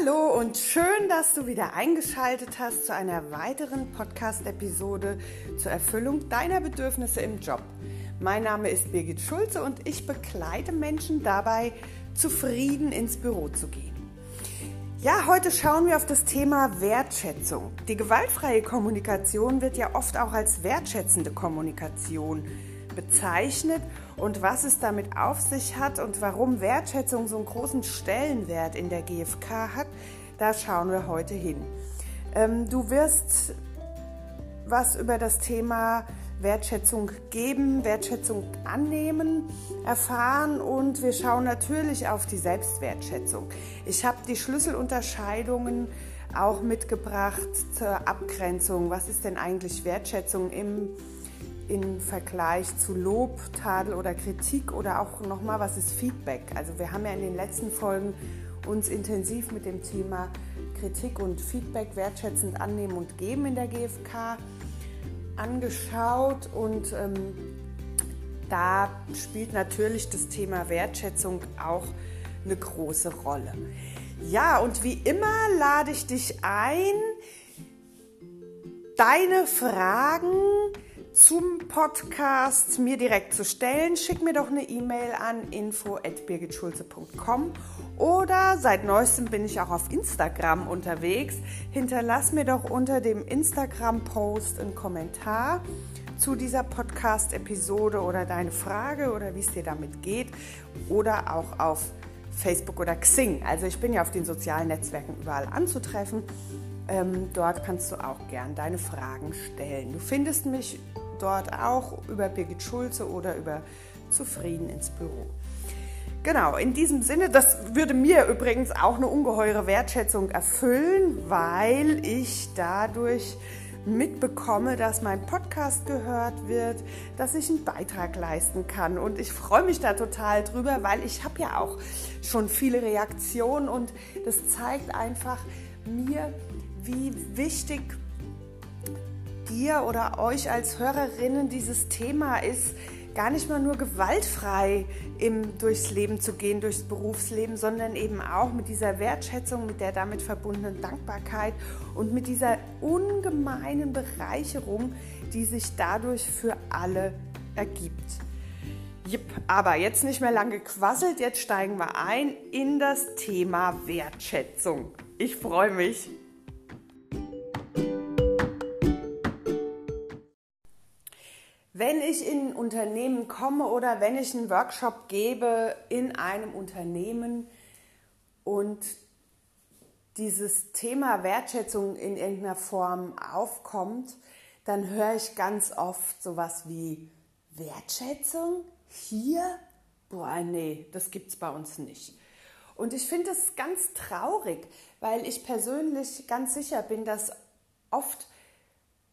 Hallo und schön, dass du wieder eingeschaltet hast zu einer weiteren Podcast-Episode zur Erfüllung deiner Bedürfnisse im Job. Mein Name ist Birgit Schulze und ich begleite Menschen dabei, zufrieden ins Büro zu gehen. Ja, heute schauen wir auf das Thema Wertschätzung. Die gewaltfreie Kommunikation wird ja oft auch als wertschätzende Kommunikation bezeichnet und was es damit auf sich hat und warum Wertschätzung so einen großen Stellenwert in der GfK hat, da schauen wir heute hin. Ähm, du wirst was über das Thema Wertschätzung geben, Wertschätzung annehmen, erfahren und wir schauen natürlich auf die Selbstwertschätzung. Ich habe die Schlüsselunterscheidungen auch mitgebracht zur Abgrenzung. Was ist denn eigentlich Wertschätzung im im Vergleich zu Lob, Tadel oder Kritik oder auch nochmal, was ist Feedback? Also wir haben ja in den letzten Folgen uns intensiv mit dem Thema Kritik und Feedback wertschätzend annehmen und geben in der GfK angeschaut und ähm, da spielt natürlich das Thema Wertschätzung auch eine große Rolle. Ja, und wie immer lade ich dich ein, deine Fragen zum Podcast mir direkt zu stellen, schick mir doch eine E-Mail an info@birgitschulze.com oder seit neuestem bin ich auch auf Instagram unterwegs. Hinterlass mir doch unter dem Instagram-Post einen Kommentar zu dieser Podcast-Episode oder deine Frage oder wie es dir damit geht oder auch auf Facebook oder Xing. Also ich bin ja auf den sozialen Netzwerken überall anzutreffen. Ähm, dort kannst du auch gern deine Fragen stellen. Du findest mich dort auch über Birgit Schulze oder über Zufrieden ins Büro. Genau, in diesem Sinne, das würde mir übrigens auch eine ungeheure Wertschätzung erfüllen, weil ich dadurch mitbekomme, dass mein Podcast gehört wird, dass ich einen Beitrag leisten kann. Und ich freue mich da total drüber, weil ich habe ja auch schon viele Reaktionen und das zeigt einfach mir, wie wichtig dir oder euch als Hörerinnen dieses Thema ist, gar nicht mal nur gewaltfrei im, durchs Leben zu gehen, durchs Berufsleben, sondern eben auch mit dieser Wertschätzung, mit der damit verbundenen Dankbarkeit und mit dieser ungemeinen Bereicherung, die sich dadurch für alle ergibt. Jipp, aber jetzt nicht mehr lange gequasselt, jetzt steigen wir ein in das Thema Wertschätzung. Ich freue mich. Wenn ich in ein Unternehmen komme oder wenn ich einen Workshop gebe in einem Unternehmen und dieses Thema Wertschätzung in irgendeiner Form aufkommt, dann höre ich ganz oft sowas wie Wertschätzung hier? Boah, nee, das gibt es bei uns nicht. Und ich finde es ganz traurig, weil ich persönlich ganz sicher bin, dass oft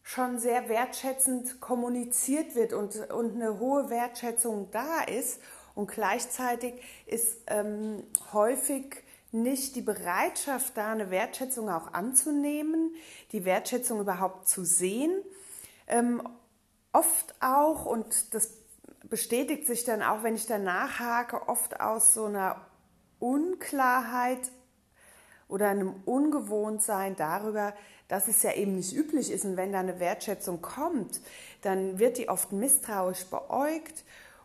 schon sehr wertschätzend kommuniziert wird und, und eine hohe Wertschätzung da ist. Und gleichzeitig ist ähm, häufig nicht die Bereitschaft da, eine Wertschätzung auch anzunehmen, die Wertschätzung überhaupt zu sehen. Ähm, oft auch, und das bestätigt sich dann auch, wenn ich danach hake, oft aus so einer Unklarheit oder einem Ungewohntsein darüber, dass es ja eben nicht üblich ist. Und wenn da eine Wertschätzung kommt, dann wird die oft misstrauisch beäugt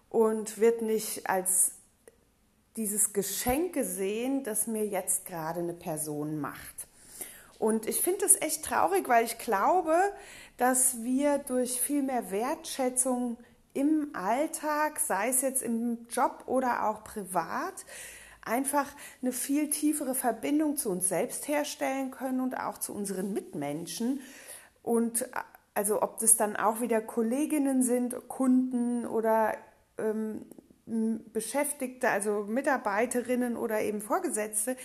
und wird nicht als dieses Geschenk gesehen, das mir jetzt gerade eine Person macht. Und ich finde es echt traurig, weil ich glaube, dass wir durch viel mehr Wertschätzung im Alltag, sei es jetzt im Job oder auch privat, einfach eine viel tiefere Verbindung zu uns selbst herstellen können und auch zu unseren Mitmenschen. Und also ob das dann auch wieder Kolleginnen sind, Kunden oder ähm, Beschäftigte, also Mitarbeiterinnen oder eben Vorgesetzte,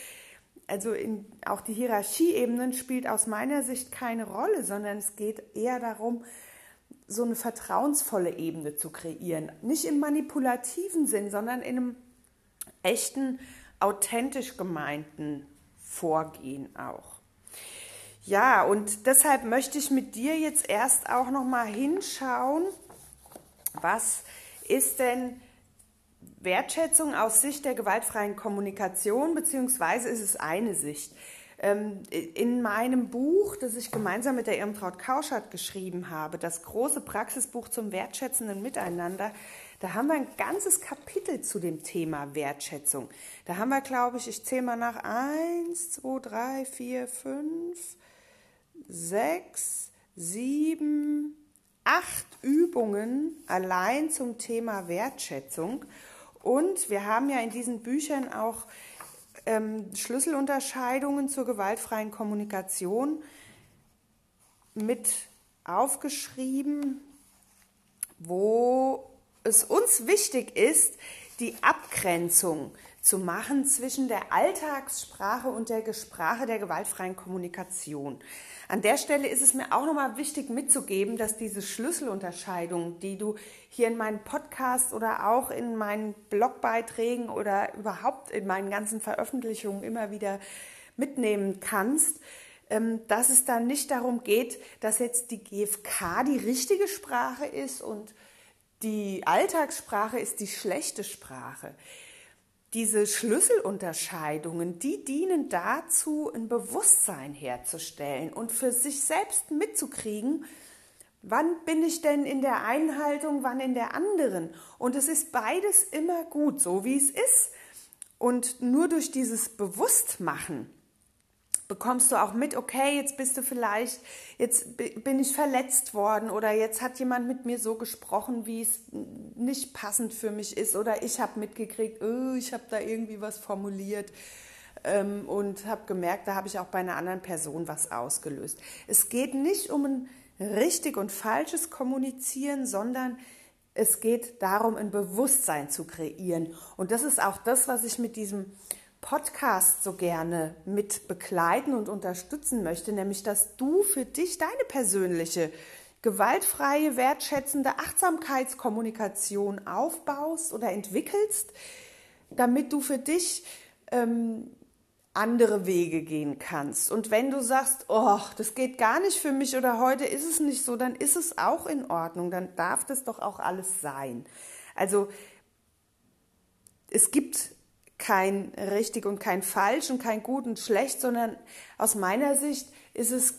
also in, auch die Hierarchieebenen spielt aus meiner Sicht keine Rolle, sondern es geht eher darum, so eine vertrauensvolle Ebene zu kreieren. Nicht im manipulativen Sinn, sondern in einem echten, authentisch gemeinten Vorgehen auch. Ja, und deshalb möchte ich mit dir jetzt erst auch noch mal hinschauen, was ist denn Wertschätzung aus Sicht der gewaltfreien Kommunikation, beziehungsweise ist es eine Sicht. Ähm, in meinem Buch, das ich gemeinsam mit der Irmtraut Kauschert geschrieben habe, das große Praxisbuch zum wertschätzenden Miteinander, da haben wir ein ganzes Kapitel zu dem Thema Wertschätzung. Da haben wir, glaube ich, ich zähle mal nach, eins, zwei, drei, vier, fünf, sechs, sieben, acht Übungen allein zum Thema Wertschätzung. Und wir haben ja in diesen Büchern auch ähm, Schlüsselunterscheidungen zur gewaltfreien Kommunikation mit aufgeschrieben, wo es uns wichtig ist, die Abgrenzung zu machen zwischen der Alltagssprache und der Sprache der gewaltfreien Kommunikation. An der Stelle ist es mir auch nochmal wichtig mitzugeben, dass diese Schlüsselunterscheidung, die du hier in meinem Podcast oder auch in meinen Blogbeiträgen oder überhaupt in meinen ganzen Veröffentlichungen immer wieder mitnehmen kannst, ähm, dass es dann nicht darum geht, dass jetzt die GfK die richtige Sprache ist und die Alltagssprache ist die schlechte Sprache diese Schlüsselunterscheidungen, die dienen dazu, ein Bewusstsein herzustellen und für sich selbst mitzukriegen, wann bin ich denn in der einen Haltung, wann in der anderen. Und es ist beides immer gut, so wie es ist. Und nur durch dieses Bewusstmachen bekommst du auch mit, okay, jetzt bist du vielleicht, jetzt bin ich verletzt worden oder jetzt hat jemand mit mir so gesprochen, wie es nicht passend für mich ist oder ich habe mitgekriegt, oh, ich habe da irgendwie was formuliert ähm, und habe gemerkt, da habe ich auch bei einer anderen Person was ausgelöst. Es geht nicht um ein richtig und falsches Kommunizieren, sondern es geht darum, ein Bewusstsein zu kreieren. Und das ist auch das, was ich mit diesem Podcast so gerne mit begleiten und unterstützen möchte, nämlich dass du für dich deine persönliche gewaltfreie, wertschätzende Achtsamkeitskommunikation aufbaust oder entwickelst, damit du für dich ähm, andere Wege gehen kannst. Und wenn du sagst, oh, das geht gar nicht für mich oder heute ist es nicht so, dann ist es auch in Ordnung, dann darf das doch auch alles sein. Also es gibt kein richtig und kein falsch und kein gut und schlecht, sondern aus meiner Sicht ist es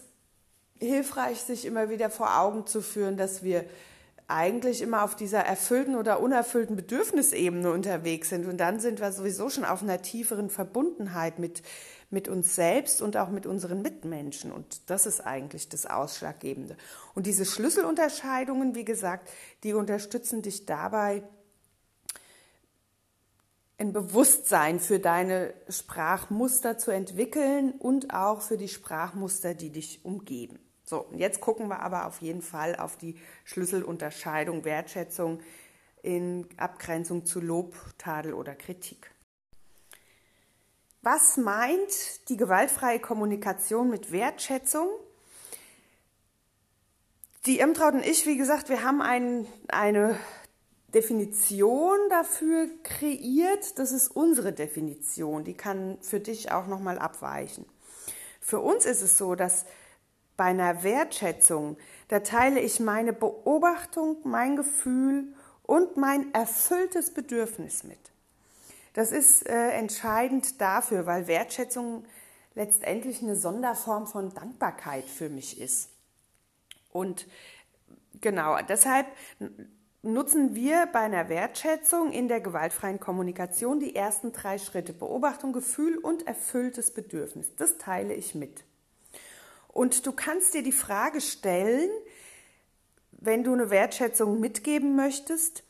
hilfreich, sich immer wieder vor Augen zu führen, dass wir eigentlich immer auf dieser erfüllten oder unerfüllten Bedürfnisebene unterwegs sind. Und dann sind wir sowieso schon auf einer tieferen Verbundenheit mit, mit uns selbst und auch mit unseren Mitmenschen. Und das ist eigentlich das Ausschlaggebende. Und diese Schlüsselunterscheidungen, wie gesagt, die unterstützen dich dabei, ein Bewusstsein für deine Sprachmuster zu entwickeln und auch für die Sprachmuster, die dich umgeben. So, jetzt gucken wir aber auf jeden Fall auf die Schlüsselunterscheidung Wertschätzung in Abgrenzung zu Lob, Tadel oder Kritik. Was meint die gewaltfreie Kommunikation mit Wertschätzung? Die Emtraut und ich, wie gesagt, wir haben ein, eine Definition dafür kreiert. Das ist unsere Definition. Die kann für dich auch nochmal abweichen. Für uns ist es so, dass bei einer Wertschätzung, da teile ich meine Beobachtung, mein Gefühl und mein erfülltes Bedürfnis mit. Das ist äh, entscheidend dafür, weil Wertschätzung letztendlich eine Sonderform von Dankbarkeit für mich ist. Und genau, deshalb nutzen wir bei einer Wertschätzung in der gewaltfreien Kommunikation die ersten drei Schritte Beobachtung, Gefühl und erfülltes Bedürfnis. Das teile ich mit. Und du kannst dir die Frage stellen, wenn du eine Wertschätzung mitgeben möchtest,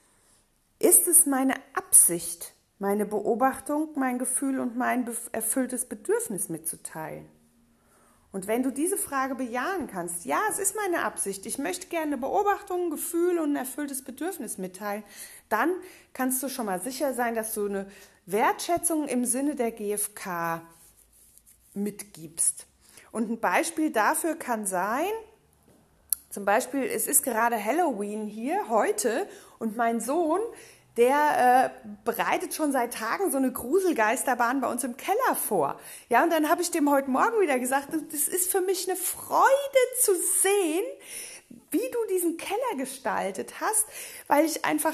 ist es meine Absicht, meine Beobachtung, mein Gefühl und mein erfülltes Bedürfnis mitzuteilen? Und wenn du diese Frage bejahen kannst, ja, es ist meine Absicht, ich möchte gerne Beobachtungen, Gefühle und ein erfülltes Bedürfnis mitteilen, dann kannst du schon mal sicher sein, dass du eine Wertschätzung im Sinne der GfK mitgibst. Und ein Beispiel dafür kann sein, zum Beispiel, es ist gerade Halloween hier heute und mein Sohn, der äh, bereitet schon seit Tagen so eine Gruselgeisterbahn bei uns im Keller vor. Ja, und dann habe ich dem heute Morgen wieder gesagt, das ist für mich eine Freude zu sehen, wie du diesen Keller gestaltet hast, weil ich einfach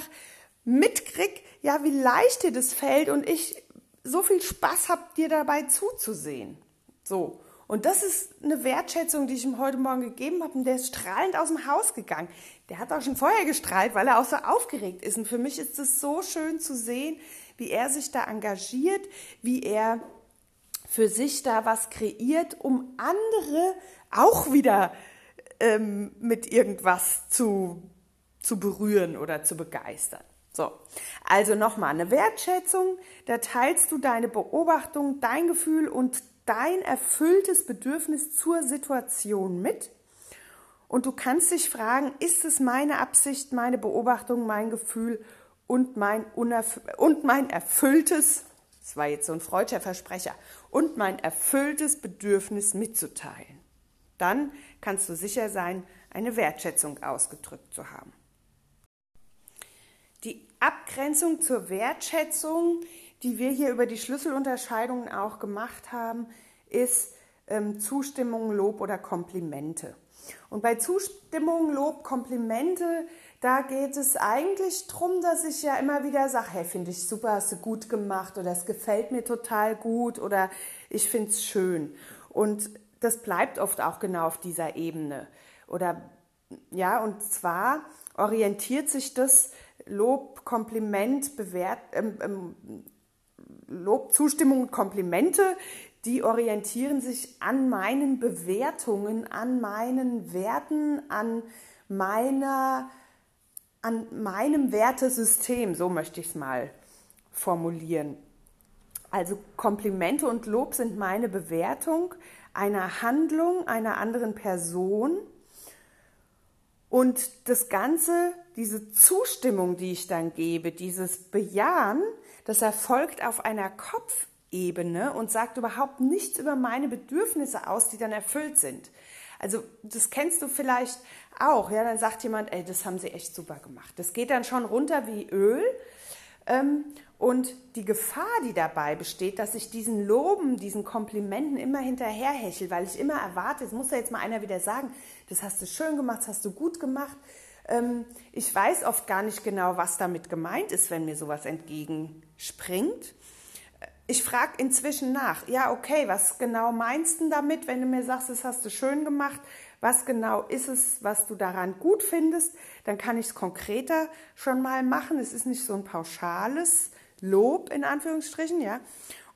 mitkrieg, ja, wie leicht dir das fällt und ich so viel Spaß habe, dir dabei zuzusehen. So. Und das ist eine Wertschätzung, die ich ihm heute Morgen gegeben habe. Und der ist strahlend aus dem Haus gegangen. Der hat auch schon vorher gestrahlt, weil er auch so aufgeregt ist. Und für mich ist es so schön zu sehen, wie er sich da engagiert, wie er für sich da was kreiert, um andere auch wieder ähm, mit irgendwas zu, zu berühren oder zu begeistern. So, also nochmal eine Wertschätzung, da teilst du deine Beobachtung, dein Gefühl und dein erfülltes Bedürfnis zur Situation mit. Und du kannst dich fragen, ist es meine Absicht, meine Beobachtung, mein Gefühl und mein, und mein erfülltes, das war jetzt so ein freudscher Versprecher, und mein erfülltes Bedürfnis mitzuteilen? Dann kannst du sicher sein, eine Wertschätzung ausgedrückt zu haben. Die Abgrenzung zur Wertschätzung die wir hier über die Schlüsselunterscheidungen auch gemacht haben, ist ähm, Zustimmung, Lob oder Komplimente. Und bei Zustimmung, Lob, Komplimente, da geht es eigentlich darum, dass ich ja immer wieder sage, hey, finde ich super, hast du gut gemacht oder es gefällt mir total gut oder ich finde es schön. Und das bleibt oft auch genau auf dieser Ebene. Oder ja, und zwar orientiert sich das Lob, Kompliment, Bewert, ähm, ähm, Lob, Zustimmung und Komplimente, die orientieren sich an meinen Bewertungen, an meinen Werten, an meiner, an meinem Wertesystem, so möchte ich es mal formulieren. Also Komplimente und Lob sind meine Bewertung einer Handlung einer anderen Person und das Ganze, diese Zustimmung, die ich dann gebe, dieses Bejahen, das erfolgt auf einer Kopfebene und sagt überhaupt nichts über meine Bedürfnisse aus, die dann erfüllt sind. Also das kennst du vielleicht auch. Ja, dann sagt jemand, ey, das haben sie echt super gemacht. Das geht dann schon runter wie Öl. Ähm, und die Gefahr, die dabei besteht, dass ich diesen Loben, diesen Komplimenten immer hinterherhechel, weil ich immer erwarte, es muss ja jetzt mal einer wieder sagen, das hast du schön gemacht, das hast du gut gemacht. Ähm, ich weiß oft gar nicht genau, was damit gemeint ist, wenn mir sowas entgegenspringt. Ich frage inzwischen nach, ja, okay, was genau meinst du damit, wenn du mir sagst, das hast du schön gemacht? Was genau ist es, was du daran gut findest? Dann kann ich es konkreter schon mal machen. Es ist nicht so ein pauschales Lob in Anführungsstrichen, ja.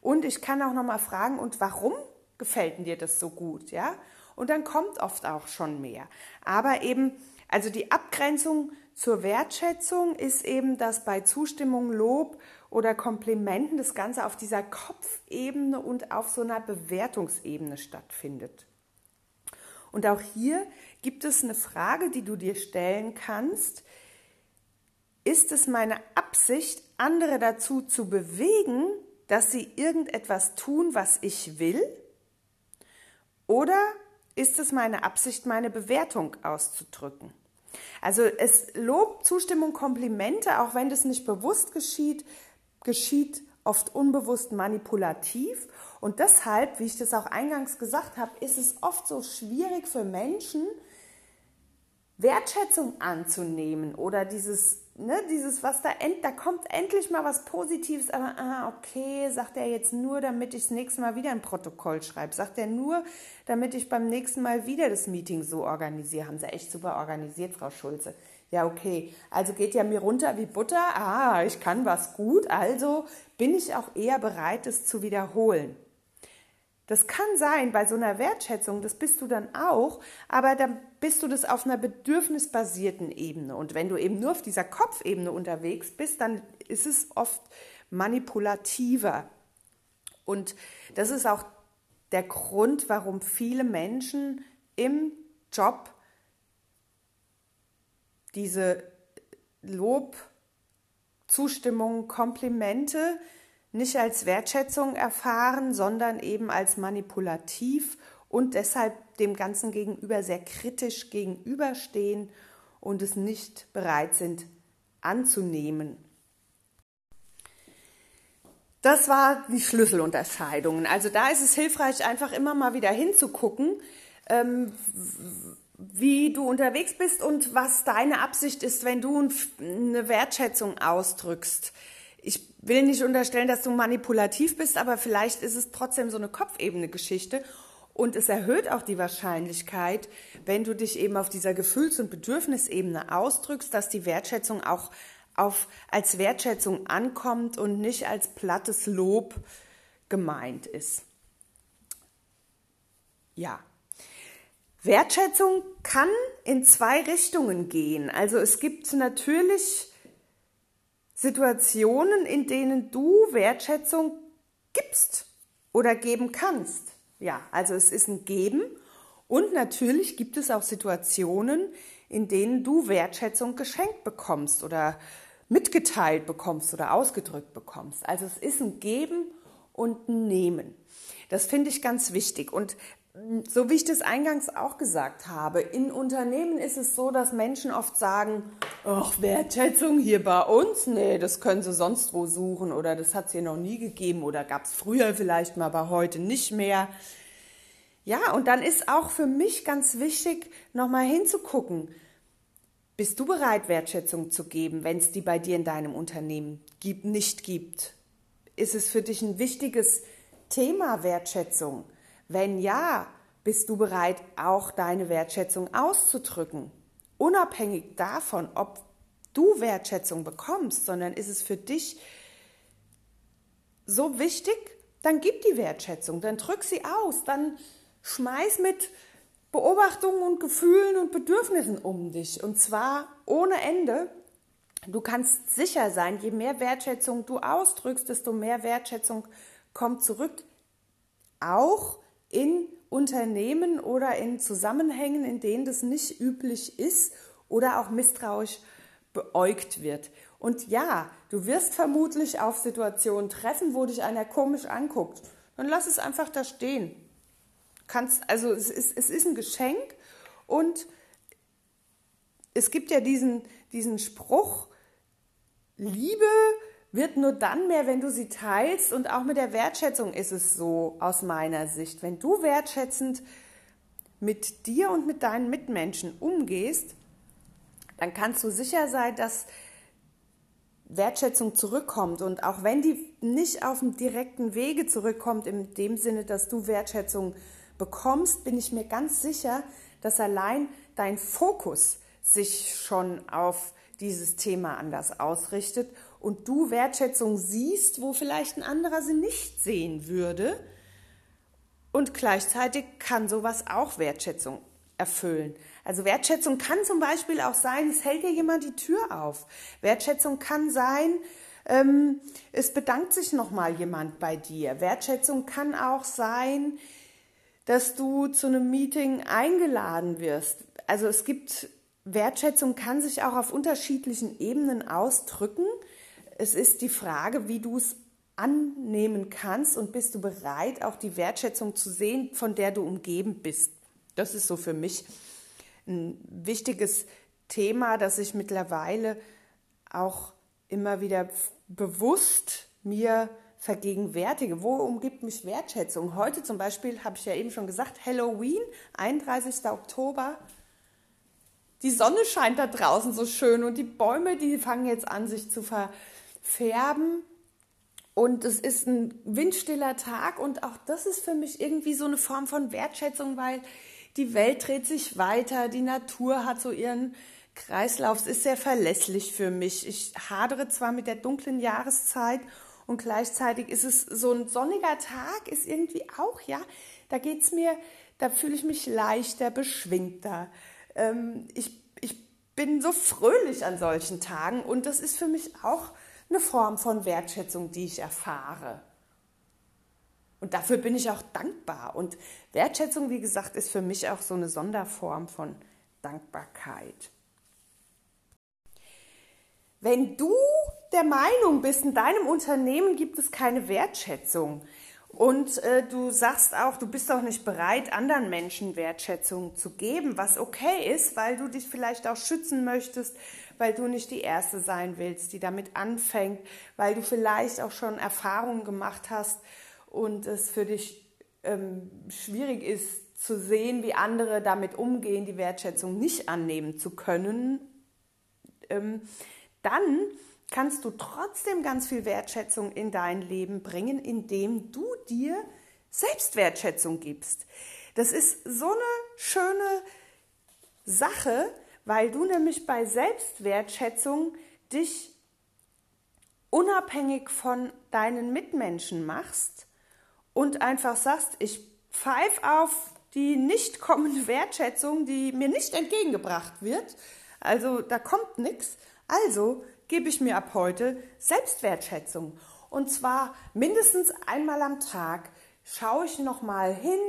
Und ich kann auch noch mal fragen, und warum gefällt dir das so gut, ja? Und dann kommt oft auch schon mehr. Aber eben also die Abgrenzung zur Wertschätzung ist eben, dass bei Zustimmung, Lob oder Komplimenten das Ganze auf dieser Kopfebene und auf so einer Bewertungsebene stattfindet. Und auch hier gibt es eine Frage, die du dir stellen kannst. Ist es meine Absicht, andere dazu zu bewegen, dass sie irgendetwas tun, was ich will? Oder ist es meine Absicht, meine Bewertung auszudrücken? Also es Lob, Zustimmung, Komplimente, auch wenn das nicht bewusst geschieht, geschieht oft unbewusst manipulativ. Und deshalb, wie ich das auch eingangs gesagt habe, ist es oft so schwierig für Menschen, Wertschätzung anzunehmen oder dieses ne, dieses, was da, end, da kommt endlich mal was Positives, aber ah, okay, sagt er jetzt nur, damit ich das nächste Mal wieder ein Protokoll schreibe. Sagt er nur, damit ich beim nächsten Mal wieder das Meeting so organisiere. Haben sie echt super organisiert, Frau Schulze. Ja, okay. Also geht ja mir runter wie Butter. Ah, ich kann was gut, also bin ich auch eher bereit, es zu wiederholen. Das kann sein bei so einer Wertschätzung, das bist du dann auch, aber dann bist du das auf einer bedürfnisbasierten Ebene. Und wenn du eben nur auf dieser Kopfebene unterwegs bist, dann ist es oft manipulativer. Und das ist auch der Grund, warum viele Menschen im Job diese Lob, Zustimmung, Komplimente nicht als Wertschätzung erfahren, sondern eben als manipulativ und deshalb dem Ganzen gegenüber sehr kritisch gegenüberstehen und es nicht bereit sind anzunehmen. Das war die Schlüsselunterscheidungen. Also da ist es hilfreich, einfach immer mal wieder hinzugucken, ähm, wie du unterwegs bist und was deine Absicht ist, wenn du eine Wertschätzung ausdrückst ich will nicht unterstellen, dass du manipulativ bist, aber vielleicht ist es trotzdem so eine Kopfebene-Geschichte. Und es erhöht auch die Wahrscheinlichkeit, wenn du dich eben auf dieser Gefühls- und Bedürfnisebene ausdrückst, dass die Wertschätzung auch auf, als Wertschätzung ankommt und nicht als plattes Lob gemeint ist. Ja. Wertschätzung kann in zwei Richtungen gehen. Also es gibt natürlich Situationen, in denen du Wertschätzung gibst oder geben kannst. Ja, also es ist ein Geben und natürlich gibt es auch Situationen, in denen du Wertschätzung geschenkt bekommst oder mitgeteilt bekommst oder ausgedrückt bekommst. Also es ist ein Geben und ein Nehmen. Das finde ich ganz wichtig. Und so wie ich das eingangs auch gesagt habe, in Unternehmen ist es so, dass Menschen oft sagen, ach, Wertschätzung hier bei uns, nee, das können sie sonst wo suchen oder das hat es hier noch nie gegeben oder gab es früher vielleicht mal, aber heute nicht mehr. Ja, und dann ist auch für mich ganz wichtig, nochmal hinzugucken, bist du bereit, Wertschätzung zu geben, wenn es die bei dir in deinem Unternehmen gibt, nicht gibt? Ist es für dich ein wichtiges Thema Wertschätzung? Wenn ja, bist du bereit, auch deine Wertschätzung auszudrücken? Unabhängig davon, ob du Wertschätzung bekommst, sondern ist es für dich so wichtig, dann gib die Wertschätzung, dann drück sie aus, dann schmeiß mit Beobachtungen und Gefühlen und Bedürfnissen um dich und zwar ohne Ende. Du kannst sicher sein, je mehr Wertschätzung du ausdrückst, desto mehr Wertschätzung kommt zurück. Auch in Unternehmen oder in Zusammenhängen, in denen das nicht üblich ist oder auch misstrauisch beäugt wird. Und ja, du wirst vermutlich auf Situationen treffen, wo dich einer komisch anguckt. Dann lass es einfach da stehen. Kannst, also es ist, es ist ein Geschenk und es gibt ja diesen, diesen Spruch, Liebe wird nur dann mehr, wenn du sie teilst und auch mit der Wertschätzung ist es so aus meiner Sicht. Wenn du wertschätzend mit dir und mit deinen Mitmenschen umgehst, dann kannst du sicher sein, dass Wertschätzung zurückkommt. Und auch wenn die nicht auf dem direkten Wege zurückkommt, in dem Sinne, dass du Wertschätzung bekommst, bin ich mir ganz sicher, dass allein dein Fokus sich schon auf dieses Thema anders ausrichtet und du Wertschätzung siehst, wo vielleicht ein anderer sie nicht sehen würde. Und gleichzeitig kann sowas auch Wertschätzung erfüllen. Also Wertschätzung kann zum Beispiel auch sein, es hält dir jemand die Tür auf. Wertschätzung kann sein, ähm, es bedankt sich nochmal jemand bei dir. Wertschätzung kann auch sein, dass du zu einem Meeting eingeladen wirst. Also es gibt Wertschätzung kann sich auch auf unterschiedlichen Ebenen ausdrücken. Es ist die Frage, wie du es annehmen kannst und bist du bereit, auch die Wertschätzung zu sehen, von der du umgeben bist. Das ist so für mich ein wichtiges Thema, das ich mittlerweile auch immer wieder bewusst mir vergegenwärtige. Wo umgibt mich Wertschätzung? Heute zum Beispiel habe ich ja eben schon gesagt, Halloween, 31. Oktober. Die Sonne scheint da draußen so schön und die Bäume, die fangen jetzt an, sich zu ver färben. Und es ist ein windstiller Tag und auch das ist für mich irgendwie so eine Form von Wertschätzung, weil die Welt dreht sich weiter, die Natur hat so ihren Kreislauf, es ist sehr verlässlich für mich. Ich hadere zwar mit der dunklen Jahreszeit und gleichzeitig ist es so ein sonniger Tag, ist irgendwie auch, ja, da geht es mir, da fühle ich mich leichter, beschwingter. Ähm, ich, ich bin so fröhlich an solchen Tagen und das ist für mich auch eine Form von Wertschätzung, die ich erfahre. Und dafür bin ich auch dankbar. Und Wertschätzung, wie gesagt, ist für mich auch so eine Sonderform von Dankbarkeit. Wenn du der Meinung bist, in deinem Unternehmen gibt es keine Wertschätzung und äh, du sagst auch, du bist auch nicht bereit, anderen Menschen Wertschätzung zu geben, was okay ist, weil du dich vielleicht auch schützen möchtest, weil du nicht die Erste sein willst, die damit anfängt, weil du vielleicht auch schon Erfahrungen gemacht hast und es für dich ähm, schwierig ist zu sehen, wie andere damit umgehen, die Wertschätzung nicht annehmen zu können, ähm, dann kannst du trotzdem ganz viel Wertschätzung in dein Leben bringen, indem du dir Selbstwertschätzung gibst. Das ist so eine schöne Sache, weil du nämlich bei Selbstwertschätzung dich unabhängig von deinen Mitmenschen machst und einfach sagst, ich pfeife auf die nicht kommende Wertschätzung, die mir nicht entgegengebracht wird. Also da kommt nichts. Also gebe ich mir ab heute Selbstwertschätzung. Und zwar mindestens einmal am Tag schaue ich noch mal hin,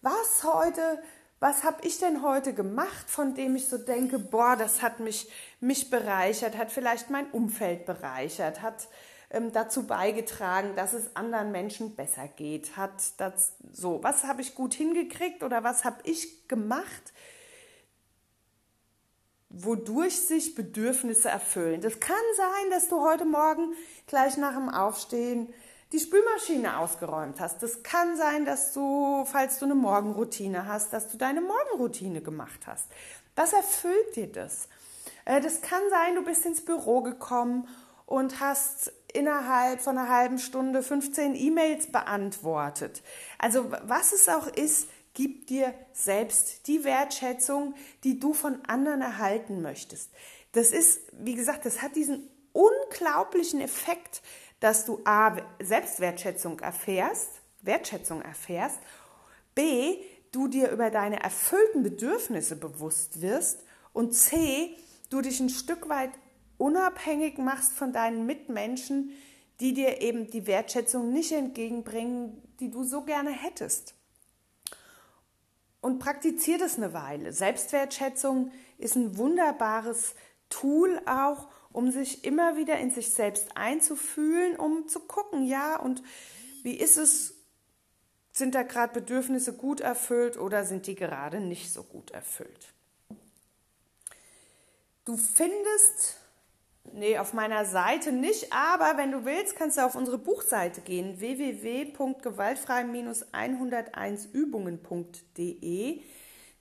was heute, was habe ich denn heute gemacht, von dem ich so denke, boah, das hat mich, mich bereichert, hat vielleicht mein Umfeld bereichert, hat ähm, dazu beigetragen, dass es anderen Menschen besser geht, hat das so, was habe ich gut hingekriegt oder was habe ich gemacht, wodurch sich Bedürfnisse erfüllen. Das kann sein, dass du heute Morgen gleich nach dem Aufstehen die Spülmaschine ausgeräumt hast. Das kann sein, dass du, falls du eine Morgenroutine hast, dass du deine Morgenroutine gemacht hast. Was erfüllt dir das? Äh, das kann sein, du bist ins Büro gekommen und hast innerhalb von einer halben Stunde 15 E-Mails beantwortet. Also was es auch ist, gib dir selbst die Wertschätzung, die du von anderen erhalten möchtest. Das ist, wie gesagt, das hat diesen unglaublichen Effekt, dass du A, Selbstwertschätzung erfährst, Wertschätzung erfährst, B, du dir über deine erfüllten Bedürfnisse bewusst wirst und C, du dich ein Stück weit unabhängig machst von deinen Mitmenschen, die dir eben die Wertschätzung nicht entgegenbringen, die du so gerne hättest. Und praktizier das eine Weile. Selbstwertschätzung ist ein wunderbares Tool auch, um sich immer wieder in sich selbst einzufühlen, um zu gucken, ja, und wie ist es, sind da gerade Bedürfnisse gut erfüllt oder sind die gerade nicht so gut erfüllt? Du findest, nee, auf meiner Seite nicht, aber wenn du willst, kannst du auf unsere Buchseite gehen, www.gewaltfrei-101übungen.de.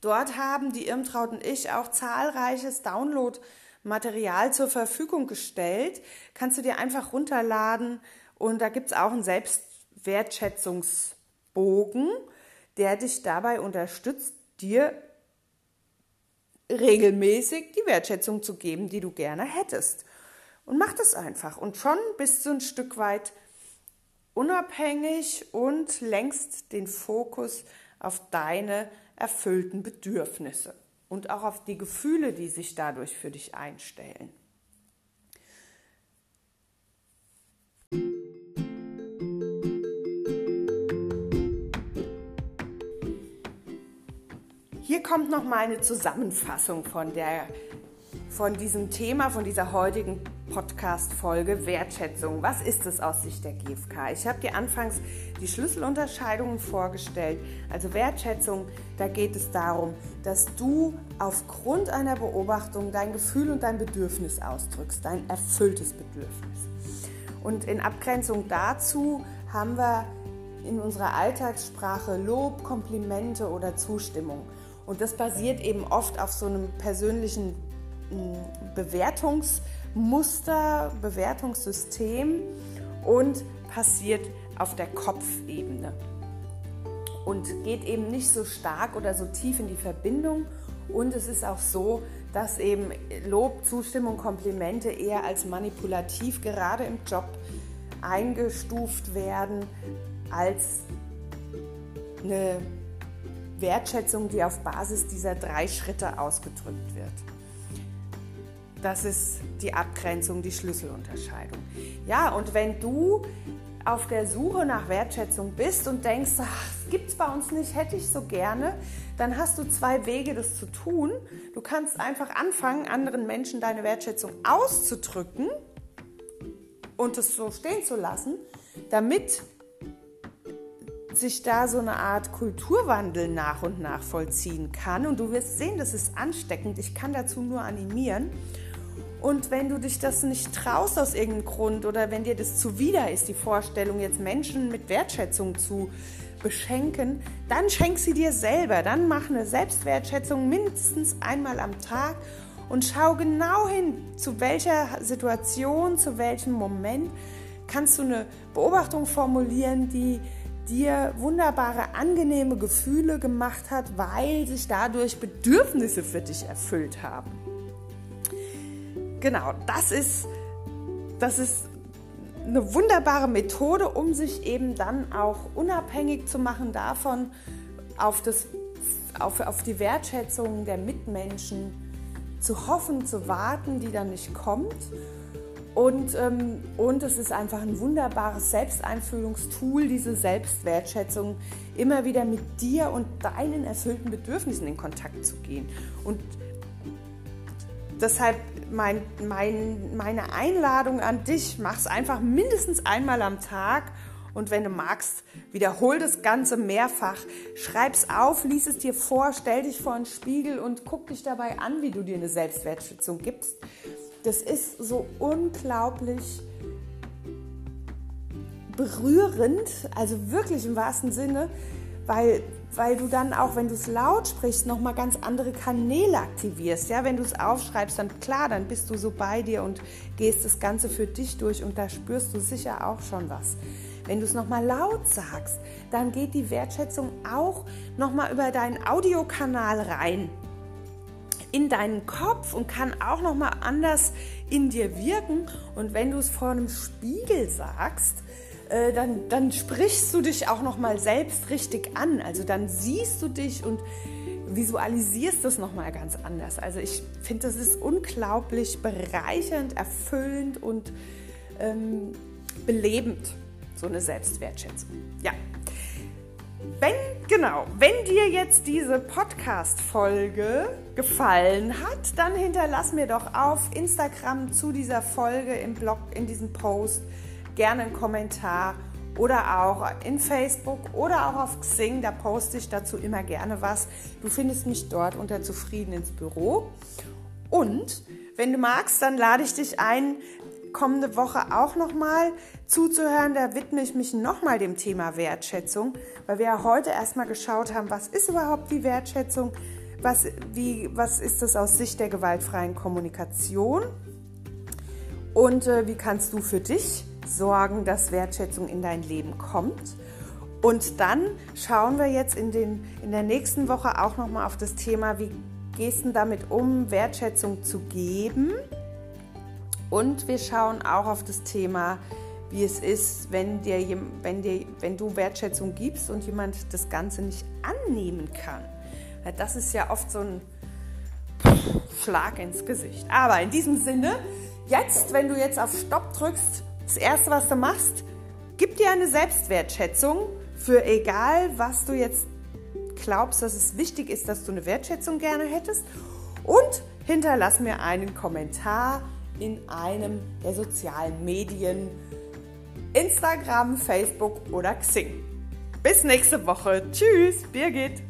Dort haben die Irmtraut und ich auch zahlreiches Download- Material zur Verfügung gestellt. Kannst du dir einfach runterladen und da gibt es auch einen Selbstwertschätzungsbogen, der dich dabei unterstützt, dir regelmäßig die Wertschätzung zu geben, die du gerne hättest. Und mach das einfach. Und schon bist du ein Stück weit unabhängig und lenkst den Fokus auf deine erfüllten Bedürfnisse und auch auf die Gefühle, die sich dadurch für dich einstellen. Hier kommt noch mal eine Zusammenfassung von, der, von diesem Thema, von dieser heutigen Podcast-Folge Wertschätzung. Was ist es aus Sicht der GfK? Ich habe dir anfangs die Schlüsselunterscheidungen vorgestellt. Also Wertschätzung, da geht es darum, dass du aufgrund einer Beobachtung dein Gefühl und dein Bedürfnis ausdrückst, dein erfülltes Bedürfnis. Und in Abgrenzung dazu haben wir in unserer Alltagssprache Lob, Komplimente oder Zustimmung. Und das basiert eben oft auf so einem persönlichen mm, Bewertungs- Muster, Bewertungssystem und passiert auf der Kopfebene und geht eben nicht so stark oder so tief in die Verbindung. Und es ist auch so, dass eben Lob, Zustimmung, Komplimente eher als manipulativ gerade im Job eingestuft werden als eine Wertschätzung, die auf Basis dieser drei Schritte ausgedrückt wird. Das ist die Abgrenzung, die Schlüsselunterscheidung. Ja, und wenn du auf der Suche nach Wertschätzung bist und denkst, ach, das es bei uns nicht, hätte ich so gerne, dann hast du zwei Wege, das zu tun. Du kannst einfach anfangen, anderen Menschen deine Wertschätzung auszudrücken und es so stehen zu lassen, damit sich da so eine Art Kulturwandel nach und nach vollziehen kann. Und du wirst sehen, das ist ansteckend. Ich kann dazu nur animieren. Und wenn du dich das nicht traust aus irgendeinem Grund oder wenn dir das zuwider ist, die Vorstellung, jetzt Menschen mit Wertschätzung zu beschenken, dann schenk sie dir selber. Dann mach eine Selbstwertschätzung mindestens einmal am Tag und schau genau hin, zu welcher Situation, zu welchem Moment kannst du eine Beobachtung formulieren, die dir wunderbare, angenehme Gefühle gemacht hat, weil sich dadurch Bedürfnisse für dich erfüllt haben. Genau, das ist, das ist eine wunderbare Methode, um sich eben dann auch unabhängig zu machen davon, auf, das, auf, auf die Wertschätzung der Mitmenschen zu hoffen, zu warten, die dann nicht kommt. Und, ähm, und es ist einfach ein wunderbares Selbsteinfühlungstool, diese Selbstwertschätzung, immer wieder mit dir und deinen erfüllten Bedürfnissen in Kontakt zu gehen. Und deshalb mein, mein, meine Einladung an dich, mach es einfach mindestens einmal am Tag und wenn du magst, wiederhol das Ganze mehrfach. Schreib es auf, lies es dir vor, stell dich vor einen Spiegel und guck dich dabei an, wie du dir eine Selbstwertschätzung gibst. Das ist so unglaublich berührend, also wirklich im wahrsten Sinne, weil, weil du dann auch, wenn du es laut sprichst, nochmal ganz andere Kanäle aktivierst. Ja, wenn du es aufschreibst, dann klar, dann bist du so bei dir und gehst das Ganze für dich durch und da spürst du sicher auch schon was. Wenn du es nochmal laut sagst, dann geht die Wertschätzung auch nochmal über deinen Audiokanal rein in deinen Kopf und kann auch nochmal anders in dir wirken. Und wenn du es vor einem Spiegel sagst, äh, dann, dann sprichst du dich auch nochmal selbst richtig an. Also dann siehst du dich und visualisierst das nochmal ganz anders. Also ich finde, das ist unglaublich bereichernd, erfüllend und ähm, belebend so eine Selbstwertschätzung. Ja. Wenn, genau, wenn dir jetzt diese Podcast-Folge gefallen hat, dann hinterlass mir doch auf Instagram zu dieser Folge im Blog, in diesem Post gerne einen Kommentar oder auch in Facebook oder auch auf Xing, da poste ich dazu immer gerne was. Du findest mich dort unter Zufrieden ins Büro. Und wenn du magst, dann lade ich dich ein, kommende Woche auch nochmal zuzuhören. Da widme ich mich nochmal dem Thema Wertschätzung, weil wir ja heute erstmal geschaut haben, was ist überhaupt die Wertschätzung, was, wie, was ist das aus Sicht der gewaltfreien Kommunikation und äh, wie kannst du für dich sorgen, dass Wertschätzung in dein Leben kommt. Und dann schauen wir jetzt in, den, in der nächsten Woche auch nochmal auf das Thema, wie gehst du damit um, Wertschätzung zu geben und wir schauen auch auf das Thema, wie es ist, wenn, dir, wenn, dir, wenn du Wertschätzung gibst und jemand das Ganze nicht annehmen kann. Das ist ja oft so ein Schlag ins Gesicht. Aber in diesem Sinne, jetzt, wenn du jetzt auf Stopp drückst, das Erste, was du machst, gib dir eine Selbstwertschätzung für egal, was du jetzt glaubst, dass es wichtig ist, dass du eine Wertschätzung gerne hättest. Und hinterlass mir einen Kommentar in einem der sozialen Medien, Instagram, Facebook oder Xing. Bis nächste Woche. Tschüss, Birgit.